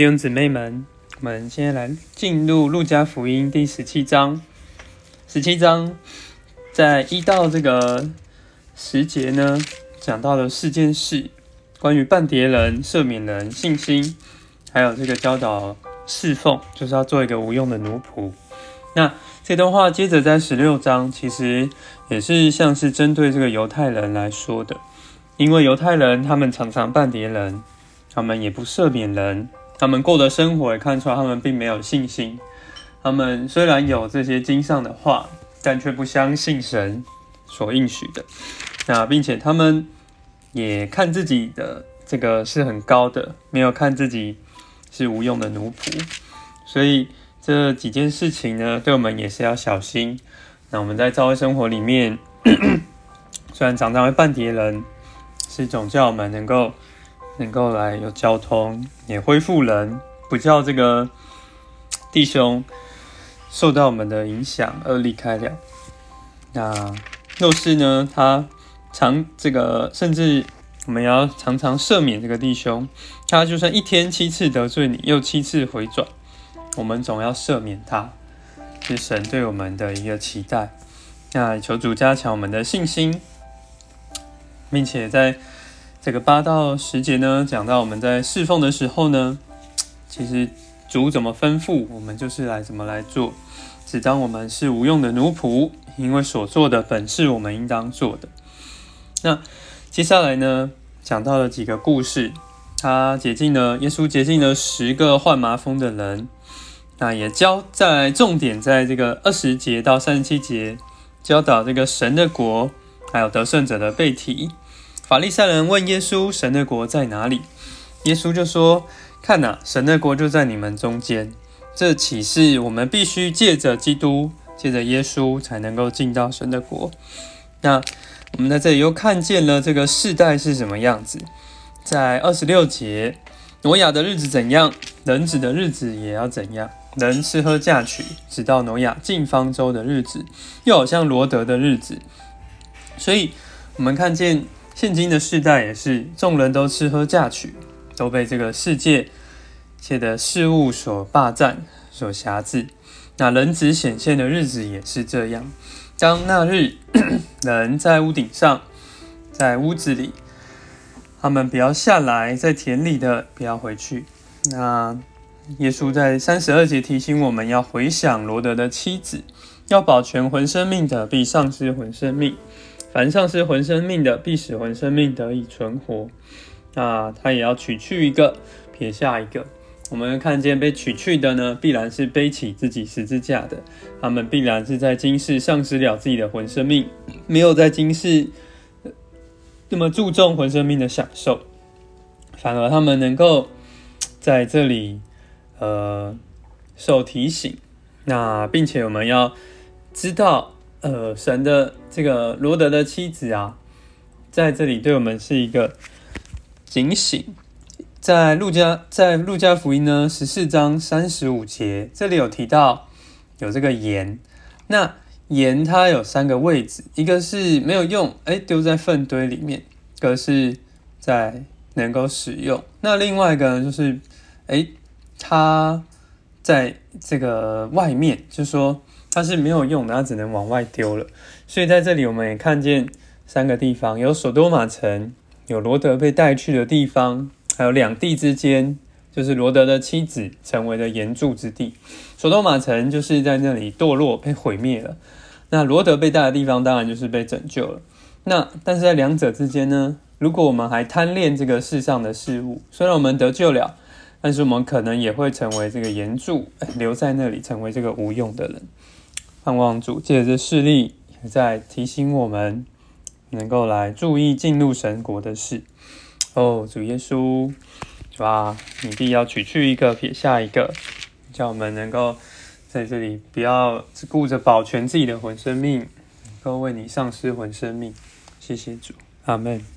弟兄姊妹们，我们现在来进入路加福音第十七章。十七章在一到这个时节呢，讲到了四件事：关于半碟人、赦免人、信心，还有这个教导侍奉，就是要做一个无用的奴仆。那这段话接着在十六章，其实也是像是针对这个犹太人来说的，因为犹太人他们常常半碟人，他们也不赦免人，他们过的生活也看出来他们并没有信心。他们虽然有这些经上的话，但却不相信神所应许的。那并且他们也看自己的这个是很高的，没有看自己是无用的奴仆，所以。这几件事情呢，对我们也是要小心。那我们在教会生活里面，虽然常常会半叠人，是一种叫我们能够能够来有交通，也恢复人，不叫这个弟兄受到我们的影响而离开了。那若是呢，他常这个，甚至我们要常常赦免这个弟兄，他就算一天七次得罪你，又七次回转。我们总要赦免他，是神对我们的一个期待。那求主加强我们的信心，并且在这个八到十节呢，讲到我们在侍奉的时候呢，其实主怎么吩咐，我们就是来怎么来做。只当我们是无用的奴仆，因为所做的本是我们应当做的。那接下来呢，讲到了几个故事，他洁净了耶稣洁净了十个患麻风的人。那也教在重点在这个二十节到三十七节教导这个神的国，还有得胜者的背题。法利赛人问耶稣：“神的国在哪里？”耶稣就说：“看呐，神的国就在你们中间。这启示我们必须借着基督，借着耶稣，才能够进到神的国。”那我们在这里又看见了这个世代是什么样子，在二十六节，挪亚的日子怎样，人子的日子也要怎样。人吃喝嫁娶，直到挪亚进方舟的日子，又好像罗德的日子。所以，我们看见现今的世代也是，众人都吃喝嫁娶，都被这个世界界的事物所霸占、所辖制。那人子显现的日子也是这样。当那日，人在屋顶上，在屋子里，他们不要下来，在田里的不要回去。那。耶稣在三十二节提醒我们要回想罗德的妻子，要保全魂生命的，必丧失魂生命；凡丧失魂生命的，必使魂生命得以存活。那他也要取去一个，撇下一个。我们看见被取去的呢，必然是背起自己十字架的，他们必然是在今世丧失了自己的魂生命，没有在今世那么注重魂生命的享受，反而他们能够在这里。呃，受提醒，那并且我们要知道，呃，神的这个罗德的妻子啊，在这里对我们是一个警醒。在路加在路加福音呢十四章三十五节，这里有提到有这个盐，那盐它有三个位置，一个是没有用，哎，丢在粪堆里面；一个是在能够使用，那另外一个呢，就是哎。它在这个外面，就说它是没有用的，它只能往外丢了。所以在这里，我们也看见三个地方：有索多玛城，有罗德被带去的地方，还有两地之间，就是罗德的妻子成为了岩柱之地。索多玛城就是在那里堕落被毁灭了。那罗德被带的地方，当然就是被拯救了。那但是在两者之间呢？如果我们还贪恋这个世上的事物，虽然我们得救了。但是我们可能也会成为这个岩柱，留在那里，成为这个无用的人。盼望主借着势力，在提醒我们，能够来注意进入神国的事。哦，主耶稣，是吧？你必要取去一个，撇下一个，叫我们能够在这里不要只顾着保全自己的魂生命，能够为你丧失魂生命。谢谢主，阿门。